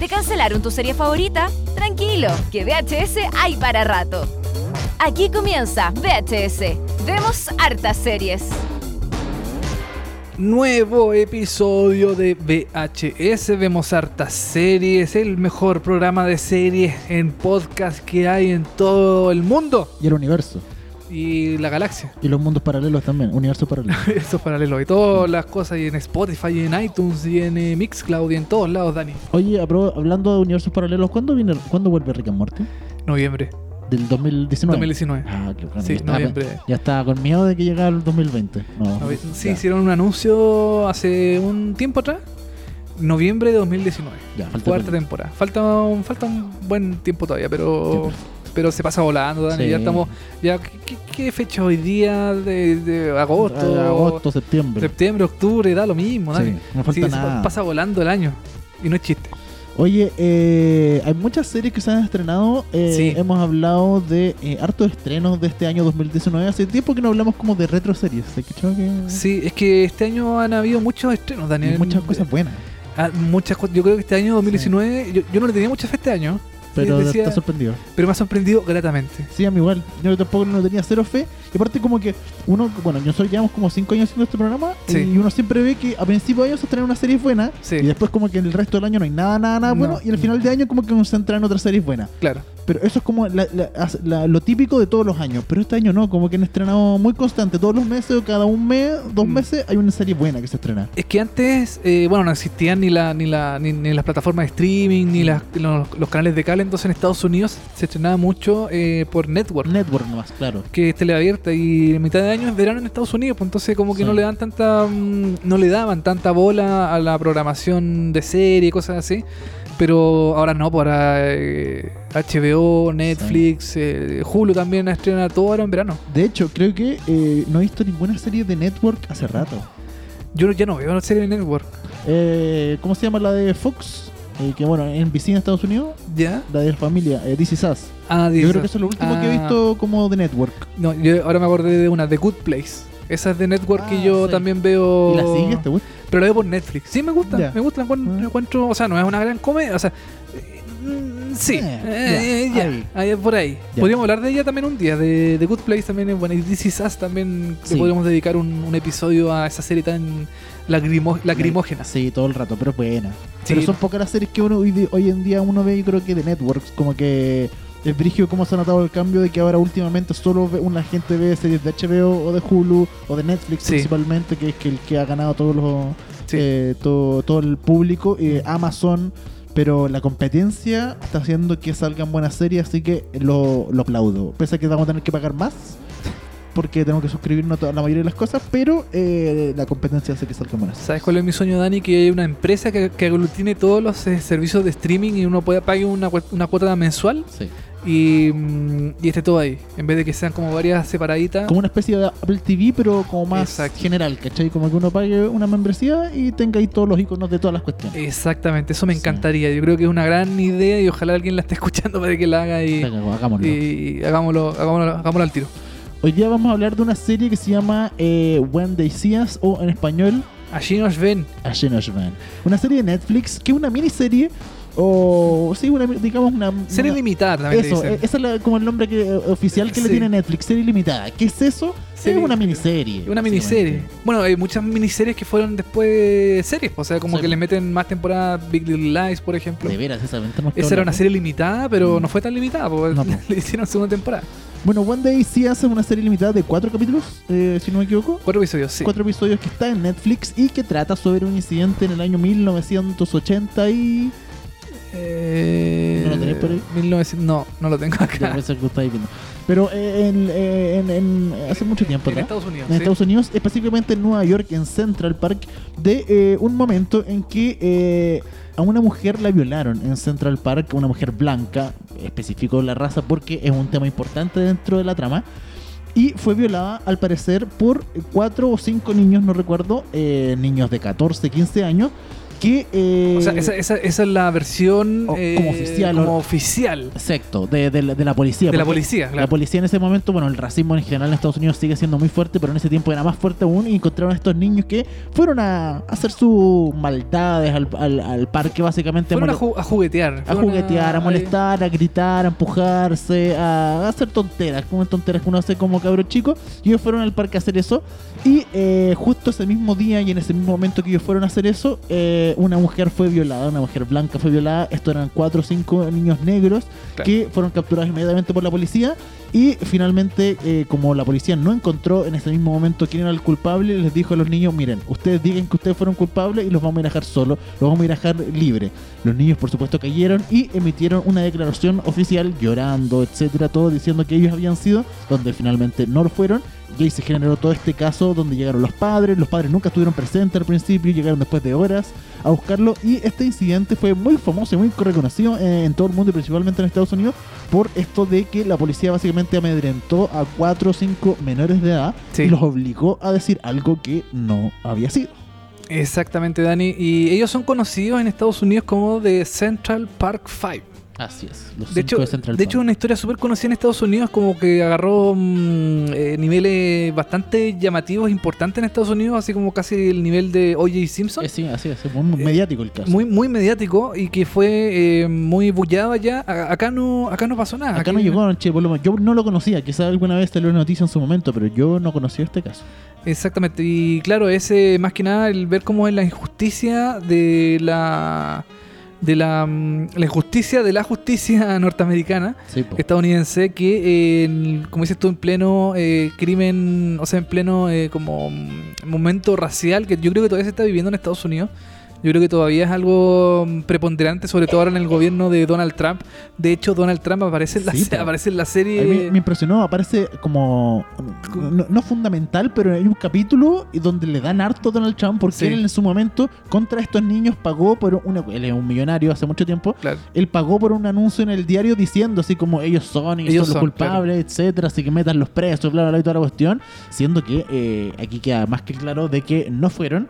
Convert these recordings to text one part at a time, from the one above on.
¿Te cancelaron tu serie favorita? Tranquilo, que VHS hay para rato. Aquí comienza VHS. Vemos hartas series. Nuevo episodio de VHS, vemos hartas series, el mejor programa de series en podcast que hay en todo el mundo Y el universo. Y la galaxia. Y los mundos paralelos también. Universo paralelo. Eso es paralelo. Y todas las cosas y en Spotify, y en iTunes, y en eh, Mixcloud, y en todos lados, Dani. Oye, hablando de universos paralelos, ¿cuándo, viene, ¿cuándo vuelve Rick and Morty? Noviembre ¿Del 2019? 2019. Ah, bacán. Sí, ya, estaba, noviembre. ya estaba con miedo de que llegara el 2020. No, Novi- Sí, ya, hicieron un anuncio hace un tiempo atrás. Noviembre de 2019. ya, falta Cuarta temporada. Falta un, falta un buen tiempo todavía, pero Sí, pero se pasa volando, Dani. Sí. Ya estamos. Ya, ¿qué, fecha hoy día? De, de agosto, Ah, agosto, septiembre. septiembre, octubre, da lo mismo, Dani. Sí, no falta Sí, nada. pasa volando el año. Y no es chiste. Oye, eh, hay muchas series que se han estrenado. eh, Sí. Hemos hablado de eh, hartos estrenos de este año 2019. Hace tiempo que no hablamos como de retro series. ¿Te cachado que Sí, es que este año han habido muchos estrenos, Daniel. muchas cosas buenas? Ah, muchas cosas. Yo creo que este año 2019, yo, yo no le tenía mucha fe este año. Pero decía- está sorprendido. pero me ha sorprendido gratamente. Sí, a mí igual. Yo tampoco no tenía cero fe. Y aparte como que uno, bueno, nosotros llevamos como cinco años haciendo este programa Sí. y uno siempre ve que a principio de año se traen una serie buena Sí. y después como que en el resto del año no hay nada, nada, nada No. bueno y al final de año como que nos centran en otras series buenas. Claro. Pero eso es como la- la- la- lo típico de todos los años. Pero este año no, como que han estrenado muy constante. Todos los meses o cada un mes, dos Mm. meses hay una serie buena que se estrena. Es que antes, eh, bueno, no existían ni, la, ni, la, ni, ni las plataformas de streaming, ni las, los, los canales de cable. Entonces en Estados Unidos se estrenaba mucho eh, por Network, Network nomás, claro. que es teleabierta. Y mitad de año es verano en Estados Unidos. Pues entonces como que Sí. no le dan tanta mm, no le daban tanta bola a la programación de serie y cosas así. Pero ahora no, por HBO, Netflix, eh, Hulu también estrena todo ahora en verano. De hecho, creo que eh, no he visto ninguna serie de Network hace rato. Yo ya no veo la serie de Network. Eh, ¿Cómo se llama la de Fox? Eh, que bueno, en en Estados Unidos, ¿Ya? la de la familia, eh, This Is Us. Ah, Yo dice- creo que eso es lo último que he Ah. visto como de Network. No, yo ahora me acordé de una, The Good Place. Esa es de Network que Ah, yo sí. también veo. ¿Y la sigues? ¿Te gusta? Pero la veo por Netflix. Sí, me gusta. Ya. Me gusta. la encuentro, la encuentro- o sea, no es una gran comedia. O sea, mm, sí. Eh, eh, ya, ya, ahí. ahí, por ahí. Ya. Podríamos hablar de ella también un día. De The Good Place también es buena. Y This Is Us también Sí. le podríamos dedicar un, un episodio a esa serie tan lagrimo- lacrimógena. Sí, todo el rato, pero es buena. Sí. Pero son pocas las series que uno hoy, de- hoy en día uno ve, yo creo que de Networks, como que es brigio cómo se ha notado el cambio de que ahora últimamente solo ve- una gente ve series de HBO o de Hulu o de Netflix Sí. principalmente, que es que el que ha ganado todos los Sí. eh, todo, todo el público, eh, Amazon, pero la competencia está haciendo que salgan buenas series, así que lo, lo aplaudo. Pese a que vamos a tener que pagar más, porque tenemos que suscribirnos a la mayoría de las cosas, pero eh, la competencia hace que salgan buenas. ¿Sabes cuál es mi sueño, Dani? Que hay una empresa que, que aglutine todos los eh, servicios de streaming y uno pueda pagar una, una cuota mensual Sí. Y, mm, y esté todo ahí. En vez de que sean como varias separaditas. Como una especie de Apple TV, pero como más Exacto. general, ¿cachai? Como que uno pague una membresía y tenga ahí todos los iconos de todas las cuestiones. Exactamente, eso me Sí. encantaría. Yo creo que es una gran idea y ojalá alguien la esté escuchando para que la haga y, Venga, hagámoslo. y hagámoslo, hagámoslo, hagámoslo al tiro. Hoy día vamos a hablar de una serie que se llama eh, When They See Us, o en español, Allí nos ven. A Man. Una serie de Netflix que es una miniserie, o sí, una, digamos una... Serie una- limitada también. le Eso, dicen. eh, ese es la- como el nombre que, eh, oficial que le tiene Netflix, serie limitada. ¿Qué es eso? Serie- es una miniserie. Una miniserie. Bueno, hay muchas miniseries que fueron después series. O sea, como Sí. que le meten más temporadas. Big Little Lies, por ejemplo. De veras, esa Esa era una serie limitada, pero Mm. no fue tan limitada, porque No, le hicieron segunda temporada. Bueno, One Day sí hace una serie limitada de cuatro capítulos, eh, si no me equivoco. Cuatro episodios, sí. Cuatro episodios que está en Netflix y que trata sobre un incidente en el año 1980 y... Eh, ¿No lo tenés por ahí? 1900 no, no lo tengo Ya, acá. parece que lo estáis viendo. Pero eh, en, eh, en- en- hace mucho tiempo En. Estados Unidos. en sí. Estados Unidos, específicamente en Nueva York, en Central Park, de eh, un momento en que eh, a una mujer la violaron en Central Park, una mujer blanca, especificó la raza porque es un tema importante dentro de la trama. Y fue violada, al parecer, por cuatro o cinco niños, no recuerdo, eh, niños de 14, 15 años, que... eh, O sea, esa, esa, esa es la versión O- eh, como oficial, como o- oficial Exacto, de, de la- de la policía. de la policía, La policía en ese momento, bueno, el racismo en general en Estados Unidos sigue siendo muy fuerte, pero en ese tiempo era más fuerte aún y encontraron a estos niños que fueron a hacer sus maldades al, al- al parque básicamente. Fueron a, ju- a juguetear. a juguetear, a molestar, a gritar, a empujarse, a hacer tonteras, como tonteras que uno hace como cabro chico. Y ellos fueron al parque a hacer eso. Y eh, justo ese mismo día y en ese mismo momento que ellos fueron a hacer eso, eh, una mujer fue violada, una mujer blanca fue violada. Estos eran cuatro o cinco niños negros Claro. que fueron capturados inmediatamente por la policía. Y finalmente, eh, como la policía no encontró en ese mismo momento quién era el culpable, les dijo a los niños, miren, ustedes digan que ustedes fueron culpables y los vamos a ir a dejar solos, los vamos a ir a dejar libres. Los niños, por supuesto, cayeron y emitieron una declaración oficial llorando, etcétera, todo diciendo que ellos habían sido, donde finalmente no lo fueron. Y ahí se generó todo este caso donde llegaron los padres, los padres nunca estuvieron presentes al principio, llegaron después de horas a buscarlo y este incidente fue muy famoso y muy reconocido en todo el mundo y principalmente en Estados Unidos por esto de que la policía básicamente amedrentó a cuatro o cinco menores de edad Sí. y los obligó a decir algo que no había sido. Exactamente, Dani. Y ellos son conocidos en Estados Unidos como The Central Park Five. Así es. Los De hecho, Central de hecho, una historia súper conocida en Estados Unidos, como que agarró mm, eh, niveles bastante llamativos, importantes en Estados Unidos, así como casi el nivel de O.J. Simpson. Eh, sí, así es, muy Eh, mediático el caso. Muy, muy mediático y que fue eh, muy bullado allá. A- Acá no, acá no pasó nada. Acá no llegó, che, por lo menos, yo no lo conocía, quizás alguna vez salió una noticia en su momento, pero yo no conocía este caso. Exactamente. Y claro, ese más que nada el ver cómo es la injusticia de la de la, mm, la injusticia de la justicia norteamericana Sí, estadounidense que eh, en- como dices tú en pleno eh, crimen o sea en pleno eh, como mm, momento racial que yo creo que todavía se está viviendo en Estados Unidos yo creo que todavía es algo mm, preponderante sobre todo ahora en el gobierno de Donald Trump de hecho Donald Trump aparece en la, Sí, se- po. aparece en la A mí serie me, impresionó, aparece como. No, no fundamental, pero hay un capítulo donde le dan harto a Donald Trump porque Sí. él en su momento contra estos niños pagó por una. Él es un millonario hace mucho tiempo. claro Él pagó por un anuncio en el diario diciendo así como ellos son y Ellos son los son, culpables, etcétera, así que metan los presos, bla, bla, bla, y toda la cuestión. Siendo que eh, aquí queda más que claro de que no fueron.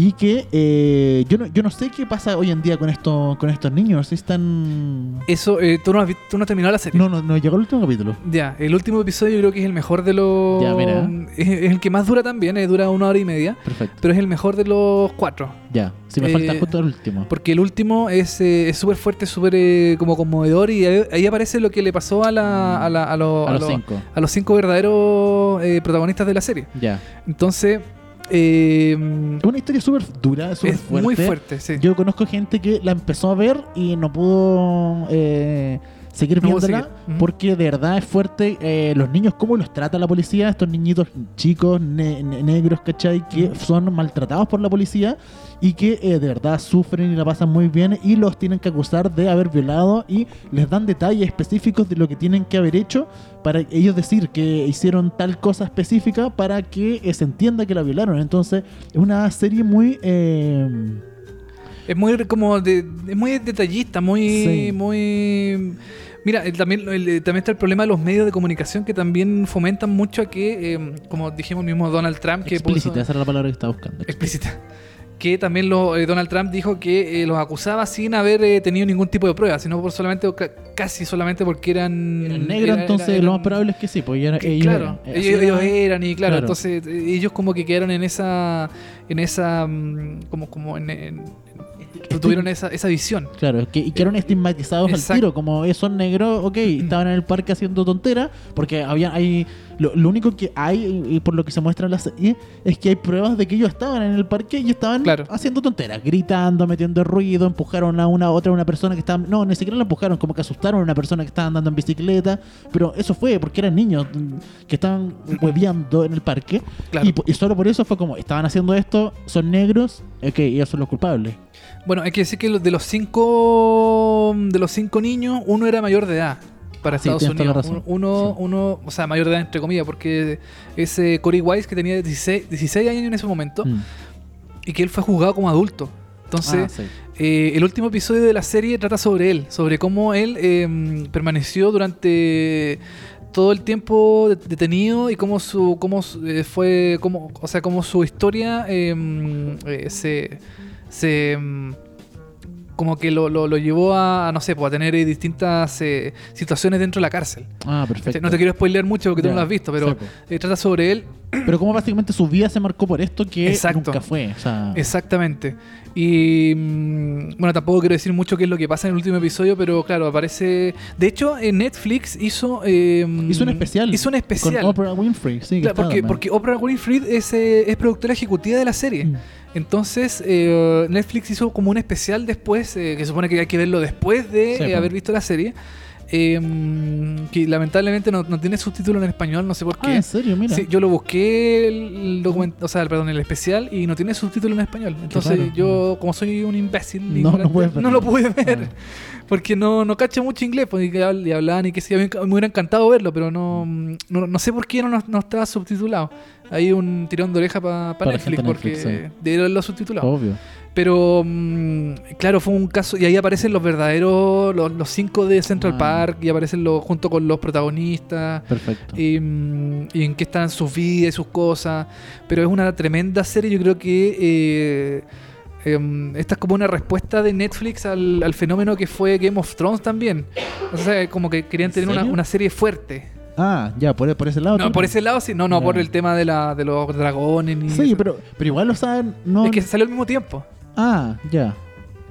Y que eh, yo, no, yo no sé qué pasa hoy en día con, esto, con estos niños. Si están. eso eh, tú no has tú no has terminado la serie No, no, no llegó el último capítulo. Ya, el último episodio yo creo que es el mejor de los. Ya, mira. Es, es el que más dura también, eh, dura una hora y media. Perfecto. Pero es el mejor de los cuatro. Ya, si me Eh, falta justo el último. Porque el último es eh, es súper fuerte, súper eh, como conmovedor. Y ahí, ahí aparece lo que le pasó a, la, a, la- a, lo- a a los lo- cinco. a los cinco verdaderos eh, protagonistas de la serie. Ya. Entonces, eh, Es una historia súper dura, súper es fuerte. muy fuerte, sí. Yo conozco gente que la empezó a ver y no pudo eh, seguir No viéndola seguir. Porque de verdad es fuerte eh, los niños, cómo los trata la policía, estos niñitos chicos, ne- ne- negros, ¿cachai? Que son maltratados por la policía y que eh, de verdad sufren y la pasan muy bien y los tienen que acusar de haber violado y les dan detalles específicos de lo que tienen que haber hecho para ellos decir que hicieron tal cosa específica para que eh, se entienda que la violaron. Entonces es una serie muy... Es muy como de, es muy detallista, muy Sí. muy Mira, el- también, el- eh, también está el problema de los medios de comunicación que también fomentan mucho a que, eh, como dijimos mismo Donald Trump, que puso- explícita, esa era la palabra que estaba buscando. explícita, que también lo, eh, Donald Trump dijo que eh, los acusaba sin haber tenido ningún tipo de prueba, sino por solamente casi solamente porque eran Eran negros, era- entonces lo más probable es que sí, pues ellos claro, eran. ellos, eran y claro, Claro. entonces ellos como que quedaron en esa, en esa, mm, como, como en, en- tuvieron esa, esa visión. Claro, que, y quedaron estigmatizados al Exacto. tiro, como eh, son negros, ok, estaban en el parque haciendo tonteras, porque había, hay, lo, lo único que hay, y por lo que se muestra en la serie, es que hay pruebas de que ellos estaban en el parque y estaban Claro. haciendo tonteras, gritando, metiendo ruido, empujaron a una otra una persona que estaba, no, ni siquiera la empujaron, como que asustaron a una persona que estaba andando en bicicleta, pero eso fue porque eran niños que estaban hueveando en el parque, Claro. y, po- y solo por eso fue como, estaban haciendo esto, son negros, ok, ellos son los culpables. Bueno, hay que decir que de los cinco de los cinco niños, uno era mayor de edad para Sí, Estados Unidos. Uno, Sí. uno, o sea, mayor de edad entre comillas, porque ese Corey Wise que tenía 16, 16 años en ese momento Mm. y que él fue juzgado como adulto. Entonces, Ah, sí. Eh, el último episodio de la serie trata sobre él, sobre cómo él eh, permaneció durante todo el tiempo de- detenido y cómo su cómo eh, fue cómo o sea cómo su historia eh, eh, se se mm, como que lo, lo- lo llevó a, no sé, pues, a tener eh, distintas eh, situaciones dentro de la cárcel. Ah, perfecto. No te quiero spoilear mucho porque tú no lo has visto, pero sí, eh, trata sobre él. Pero como básicamente su vida se marcó por esto que Exacto. nunca fue. O sea, Exactamente. Y mm, bueno, tampoco quiero decir mucho qué es lo que pasa en el último episodio, pero claro, aparece. De hecho, en Netflix hizo. eh, hizo un especial. Hizo un especial. Con Oprah Winfrey, sí. Claro, porque, porque Oprah Winfrey es, es productora ejecutiva de la serie. Mm. Entonces, eh, Netflix hizo como un especial después, eh, que supone que hay que verlo después de Sí, eh, haber visto la serie. Eh, que lamentablemente no, no tiene subtítulo en español, no sé por Ah, qué. en serio, mira. Sí, yo lo busqué el documento, o sea, el- perdón, el especial y no tiene subtítulo en español. Entonces yo, como soy un imbécil, No, lo pude ver. Ah. Porque no, no cacho mucho inglés, pues, y, que habl- y hablaban y que sí, a mí me hubiera encantado verlo, pero no, no, sé por qué no, no estaba subtitulado. Hay un tirón de oreja pa- pa Para Netflix, de porque Netflix, debería haberlo subtitulado. Obvio. Pero mm, claro, fue un caso, y ahí aparecen los verdaderos, los, los cinco de Central Ah. Park, y aparecen los, junto con los protagonistas Perfecto. y, mm, y en qué están sus vidas y sus cosas. Pero es una tremenda serie. Yo creo que eh, em, esta es como una respuesta de Netflix al, al fenómeno que fue Game of Thrones también. O sea, como que querían ¿En tener una, una serie fuerte. Ah, ya, por, por ese lado. No, tú- por ese lado sí, no, no, Ya. por el tema de, la, de los dragones ni Sí, eso. pero, pero igual, o sea, no. Es que salió al mismo tiempo. Ah, ya.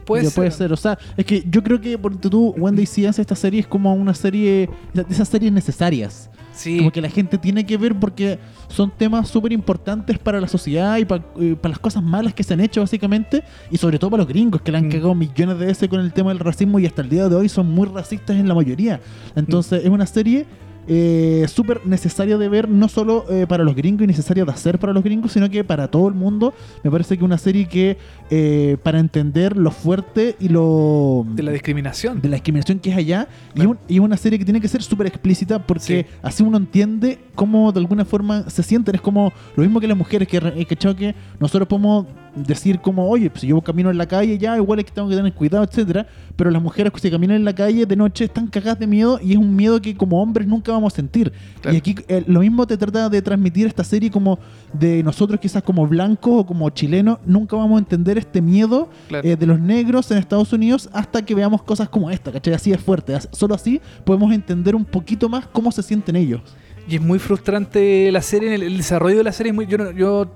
Puede Ya ser. puede ser. O sea, es que yo creo que por tú, Wendy si hace esta serie es como una serie de esas series necesarias. Sí, Como que la gente tiene que ver porque son temas súper importantes para la sociedad y pa- eh, para las cosas malas que se han hecho básicamente y sobre todo para los gringos que le han Mm. cagado millones de veces con el tema del racismo y hasta el día de hoy son muy racistas en la mayoría. Entonces es una serie eh, súper necesaria de ver no solo eh, para los gringos y necesaria de hacer para los gringos sino que para todo el mundo. Me parece que una serie que eh, para entender lo fuerte y lo de la discriminación. de la discriminación que es allá y, un- y una serie que tiene que ser súper explícita porque Sí. así uno entiende cómo de alguna forma se sienten. Es como lo mismo que las mujeres, que, chao, que nosotros podemos decir como, oye, pues si yo camino en la calle ya, igual es que tengo que tener cuidado, etcétera Pero las mujeres que se caminan en la calle de noche están cagadas de miedo y es un miedo que como hombres nunca vamos a sentir. Claro. Y aquí eh, lo mismo te trata de transmitir esta serie como de nosotros quizás como blancos o como chilenos, nunca vamos a entender este miedo Claro. eh, de los negros en Estados Unidos hasta que veamos cosas como esta, ¿cachai? Así es fuerte. Solo así podemos entender un poquito más cómo se sienten ellos. Y es muy frustrante la serie, el, el desarrollo de la serie es muy... Yo, yo,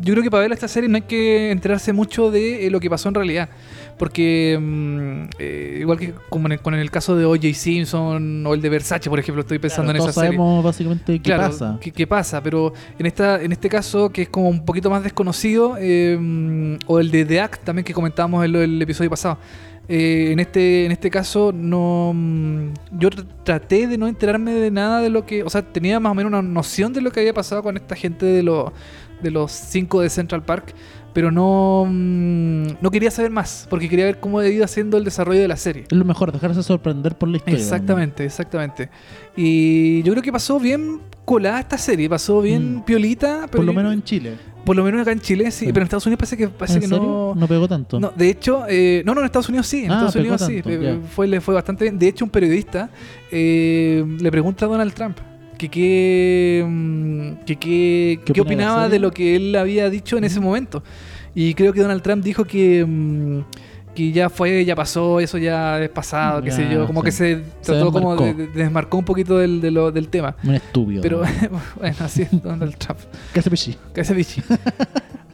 yo creo que para ver esta serie no hay que enterarse mucho de eh, lo que pasó en realidad. Porque mm, eh, igual que como en el, con el caso de O.J. Simpson o el de Versace, por ejemplo, estoy pensando Claro, en todos esa serie. sabemos básicamente qué Claro, pasa. ¿qué, qué pasa? Pero en esta en este caso, que es como un poquito más desconocido, eh, o el de The Act también que comentábamos en lo- el episodio pasado. eh, en este en este caso no mm, yo tr- traté de no enterarme de nada de lo que o sea tenía más o menos una noción de lo que había pasado con esta gente de los de los cinco de Central Park pero no mm, no quería saber más porque quería ver cómo había ido haciendo el desarrollo de la serie Es lo mejor, dejarse sorprender por la historia. Exactamente, exactamente. Y yo creo que pasó bien colada esta serie, pasó bien Mm. piolita, pero Por lo menos en Chile. por lo menos acá en Chile sí, Sí. pero en Estados Unidos parece que parece ¿En que serio? no, pegó tanto. no, de hecho, eh, no, no, en Estados Unidos sí, en Ah, Estados pegó Unidos sí, tanto, ya. fue, le fue bastante bien. De hecho, un periodista eh, le pregunta a Donald Trump que qué, mm, que qué, ¿Qué qué opina de la opinaba de lo que él había dicho en ese momento. Y creo que Donald Trump dijo que, mm, que ya fue, ya pasó, eso ya es pasado, qué sé yo, como sí. que se trató como de, desmarcó. de- desmarcó un poquito del, de lo- del tema. Un estúpido. Pero ¿no? bueno, así es Donald Trump. ¿Qué hace Pichi? Que ese bichi.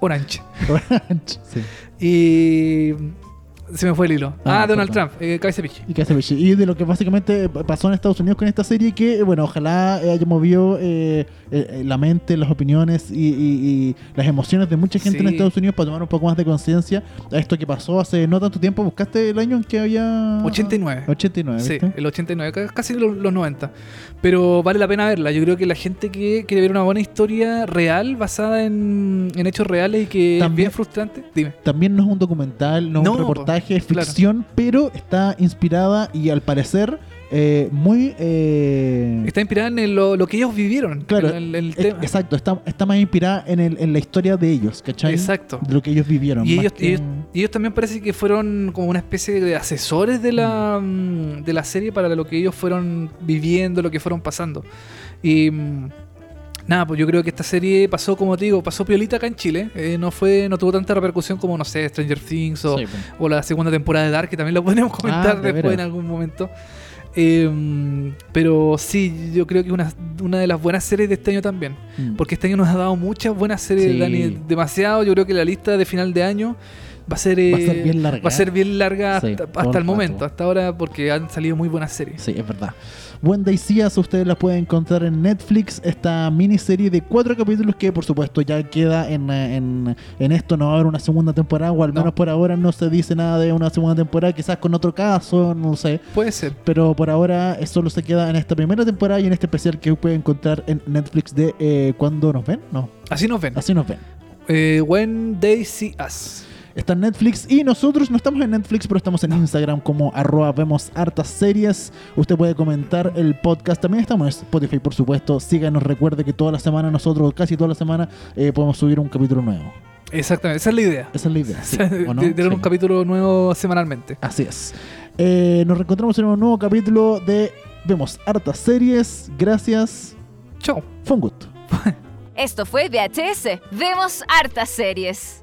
Orange. sí. Y se me fue el hilo. Ah, Ah, Donald. Trump, eh, cabeza pichi. Y, hace Pichi. y de lo que básicamente pasó en Estados Unidos con esta serie, que bueno, ojalá eh, haya movido eh, eh, la mente, las opiniones y, y- y las emociones de mucha gente en Sí. Estados Unidos para tomar un poco más de conciencia a esto que pasó hace no tanto tiempo. ¿Buscaste el año en que había...? 89. 89, Sí, ¿viste? el 89, ca- casi los, los 90. Pero vale la pena verla. Yo creo que la gente que quiere ver una buena historia real, basada en, en hechos reales y que es También- bien frustrante, dime. También no es un documental, no, es No, un reportaje, es claro. ficción, pero está inspirada y al parecer eh, muy... eh, Está inspirada en el- lo, lo que ellos vivieron. Claro, en el, en el eh, tema. exacto, está, está más inspirada en, en la historia de ellos, ¿cachai? Exacto. De lo que ellos vivieron. Y ellos, que- ellos, también parece que fueron como una especie de asesores de la, mm, de la serie para lo que ellos fueron viviendo, lo que fueron pasando. Y mm, Nada, pues yo creo que esta serie pasó, como te digo, pasó piolita acá en Chile. Eh, no fue, no tuvo tanta repercusión como, no sé, Stranger Things o, Sí, pues. o la segunda temporada de Dark, que también lo podemos comentar Ah, de después en algún momento. Eh, pero sí, yo creo que es una, una de las buenas series de este año también. Mm. Porque este año nos ha dado muchas buenas series, Sí. Dani. Demasiado. Yo creo que la lista de final de año va a ser, Va a ser eh, bien larga. va a ser bien larga Sí, hasta, el momento, hasta ahora, porque han salido muy buenas series. Sí, es verdad. Wendy Seas, ustedes la pueden encontrar en Netflix, esta miniserie de cuatro capítulos que por supuesto ya queda en, en, en esto, no va a haber una segunda temporada, o al No. menos por ahora no se dice nada de una segunda temporada, quizás con otro caso, no sé. Puede ser. Pero por ahora eh, solo se queda en esta primera temporada y en este especial que pueden encontrar en Netflix de eh, ¿Cuándo nos ven? No, Así nos ven. así nos ven. Eh, when They See Us. Está en Netflix y nosotros no estamos en Netflix, pero estamos en Instagram como arroba vemos hartas series. Usted puede comentar el podcast. También estamos en Spotify, por supuesto. Síganos, recuerde que toda la semana nosotros, casi toda la semana, eh, podemos subir un capítulo nuevo. Exactamente, esa es la idea. Esa es la idea. ¿sí? de ¿O no? tener Sí. un capítulo nuevo semanalmente. Así es. Eh, nos reencontramos en un nuevo capítulo de Vemos hartas series. Gracias. Chao. Fue un gusto. Esto fue VHS. Vemos hartas series.